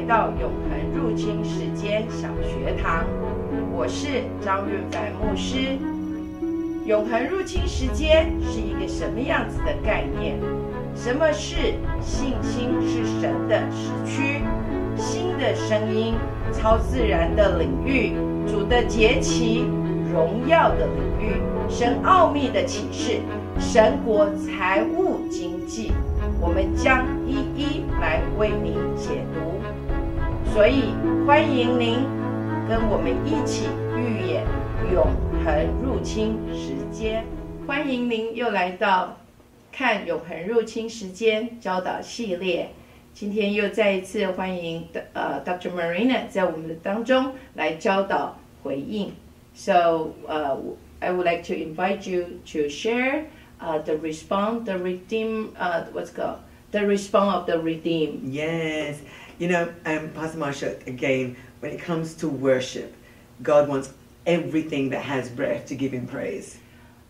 来到永恒入侵时间小学堂，我是张润凡牧师。永恒入侵时间是一个什么样子的概念？什么是信心是神的时区？新的声音、超自然的领域、主的节期、荣耀的领域、神奥秘的启示、神国财务经济。我们将一一来为您解读，所以欢迎您跟我们一起预演永恒入侵时间。欢迎您又来到看永恒入侵时间教导系列。今天又再一次欢迎呃 Dr. Marina 在我们的当中来教导回应。So, uh, I would like to invite you to share. uh, the response, the redeem, uh, what's called the response of the redeem. Yes. You know, um, Pastor Marsha, again, when it comes to worship, God wants everything that has breath to give him praise.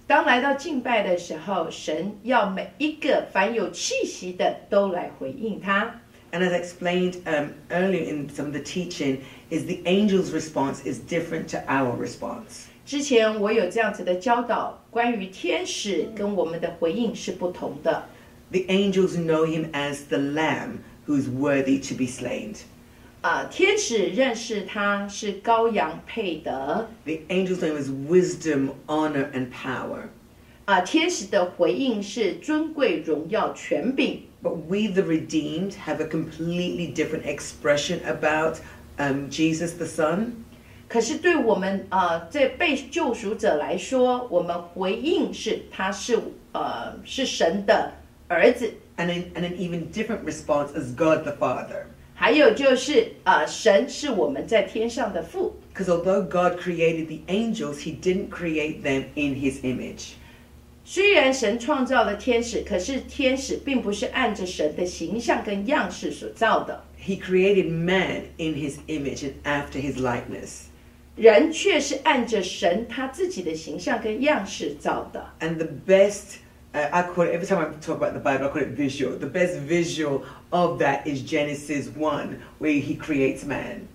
当来到敬拜的时候，神要每一个凡有气息的都来回应他。And as I explained um, earlier in some of the teaching, is the angel's response is different to our response. 之前我有这样子的教导，关于天使跟我们的回应是不同的。The angels know him as the lamb who's worthy to be slain. 啊、天使认识他是羔羊配得。 The angel's name is wisdom, honor, and power. 啊、天使的回应是尊贵、荣耀、权柄。 But we, the redeemed, have a completely different expression about um, Jesus the Son. 可是对我们呃这被救赎者来说，我们回应是他是呃是神的儿子， and an, and an even different response as God the Father. 还有就是呃神是我们在天上的父。 Because although God created the angels, He didn't create them in His image. 虽然神创造了天使，可是天使并不是按着神的形象跟样式所造的， He created man in His image and after His likeness. 人却是按着神他自己的形象跟样式造的。 And the best, uh, I call it, every time I talk about the Bible, I call it visual. The best visual of that is Genesis 1, where He creates man.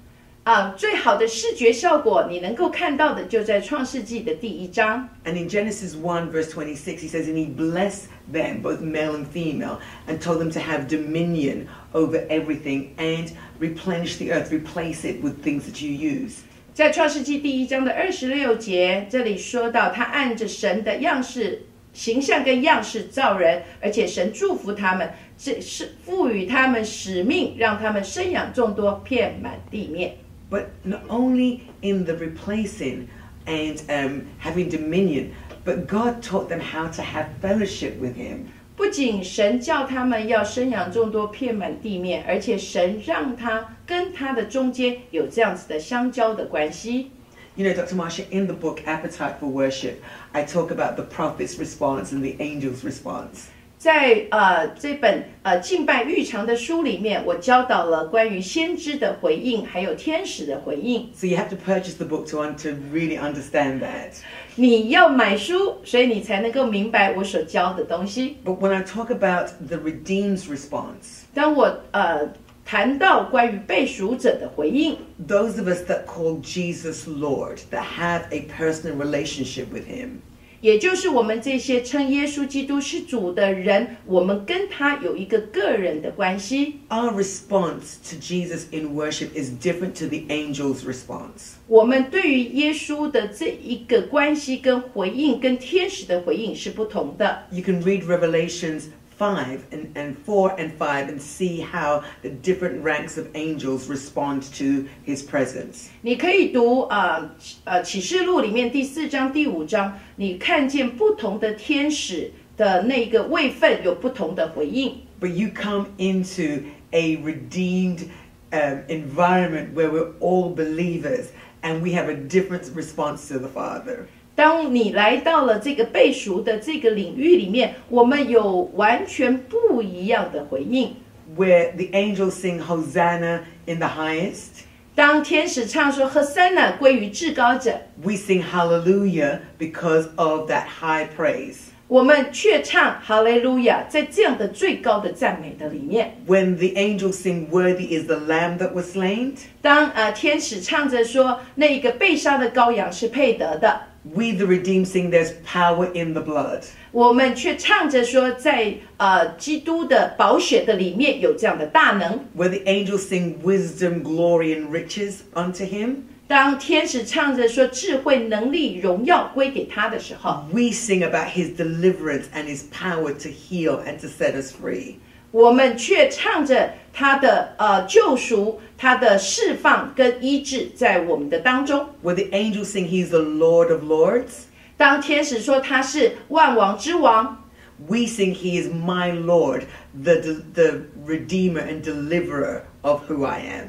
啊，最好的视觉效果，你能够看到的就在创世纪的第一章。 And in Genesis 1, verse 26, he says, And he blessed them, both male and female, and told them to have dominion over everything and replenish the earth, replace it with things that you use. 在创世纪第一章的二十六节，这里说到，他按着神的样式、 形象跟样式造人，而且神祝福他们，这是赋予他们使命，让他们生养众多，遍满地面。But not only in the replacing and um, having dominion, but God taught them how to have fellowship with him. 不仅神叫他们要生养众多，遍满地面，而且神让他跟他的中间有这样子的相交的关系。You know, Dr. Marsha, in the book Appetite for Worship, I talk about the prophet's response and the angel's response. 在呃这本呃敬拜日常的书里面，我教导了关于先知的回应，还有天使的回应。 So you have to purchase the book to, un- to really understand that. 你要买书，所以你才能够明白我所教的东西。 But when I talk about the redeemed's response, 当我呃 谈到关于被赎者的回应， those of us that call Jesus Lord, that have a personal relationship with Him, 也就是我们这些称耶稣基督是主的人，我们跟他有一个个人的关系。 our response to Jesus in worship is different to the angel's response. 我们对于耶稣的这一个关系跟回应，跟天使的回应是不同的。 You can read Revelations 5 and, and 4 and 5 and see how the different ranks of angels respond to His presence. 你可以读呃呃启示录里面第四章、第五章，你看见不同的天使的那个位分有不同的回应。 But you come into a redeemed um, environment where we're all believers and we have a different response to the Father. 当你来到了这个被赎的这个领域里面，我们有完全不一样的回应。Where the angels sing Hosanna in the highest，当天使唱说 Hosanna 归于至高者，We sing Hallelujah because of that high praise。我们却唱 Hallelujah，在这样的最高的赞美的里面。When the angels sing Worthy is the Lamb that was slain，当呃天使唱着说那一个被杀的羔羊是配得的。we the redeemed sing, There's power in the blood. 我们却唱着说在呃基督的宝血的里面有这样的大能。 Where the angels sing, Wisdom, glory, and riches unto him, 当天使唱着说智慧、能力、荣耀归给他的时候， we sing about his deliverance and his power to heal and to set us free. 我们却唱着 他的呃救赎、他的释放跟医治在我们的当中。 Where the angels sing, He's the Lord of Lords, 当天使说他是万王之王， we sing, He is my Lord, the, the Redeemer and Deliverer of who I am.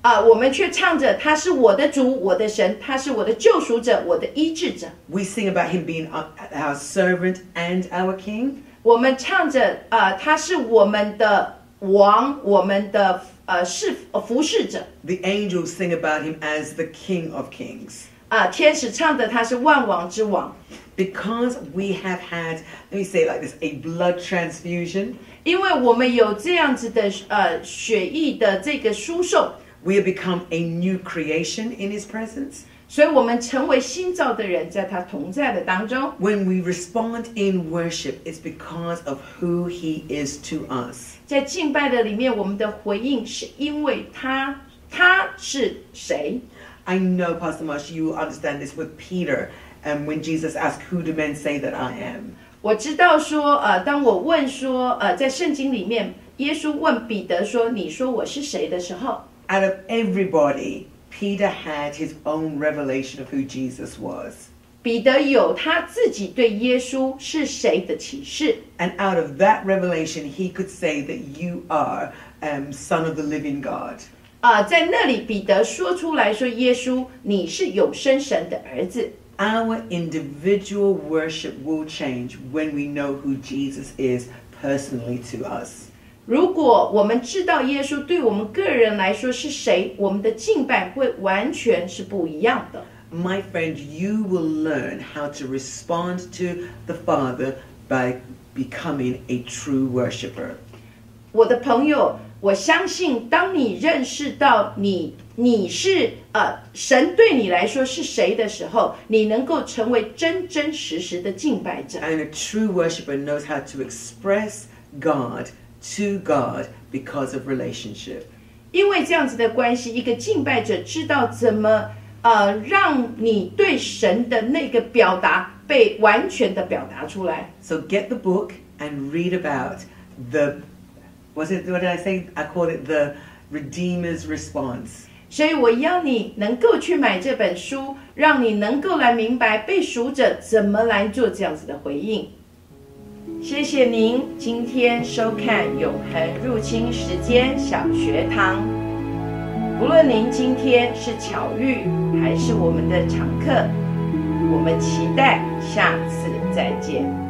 啊、我们却唱着他是我的主、我的神，他是我的救赎者、我的医治者。 We sing about Him being our, our servant and our King. 我们唱着啊、他是我们的 王，我们的呃侍呃服侍者。 The angels sing about Him as the King of Kings. 啊、天使唱着他是万王之王， Because we have had, let me say it like this, a blood transfusion, 因为我们有这样子的呃血液的这个输送， we have become a new creation in His presence. 所以我们成为新造的人，在他同在的当中。 When we respond in worship, it's because of who He is to us. 在敬拜的里面，我们的回应是因为他他是谁？ I know, Pastor Marsh, you will understand this with Peter, and when Jesus asked, Who do men say that I am? 我知道说，呃，当我问说，呃，在圣经里面，耶稣问彼得说：“你说我是谁？”的时候， Out of everybody, Peter had his own revelation of who Jesus was. 彼得有他自己对耶稣是谁的启示。 And out of that revelation, he could say that you are um, Son of the living God. 啊、在那里，彼得说出来说：“耶稣，你是永生神的儿子。 Our individual worship will change when we know who Jesus is personally to us. ” 如果我们知道耶稣对我们个人来说是谁，我们的敬拜会完全是不一样的。 My friend, you will learn how to respond to the Father by becoming a true worshiper. 我的朋友，我相信，当你认识到你你是呃神对你来说是谁的时候，你能够成为真真实实的敬拜者。 And a true worshiper knows how to express God To God because of relationship. 因为这样子的关系，一个敬拜者知道怎么呃让你对神的那个表达被完全的表达出来。So get the book and read about the was it what did I say? I called it the Redeemer's response. 所以我要你能够去买这本书，让你能够来明白被赎者怎么来做这样子的回应。谢谢您今天收看《永恒入侵时间小学堂》。无论您今天是巧遇还是我们的常客，我们期待下次再见。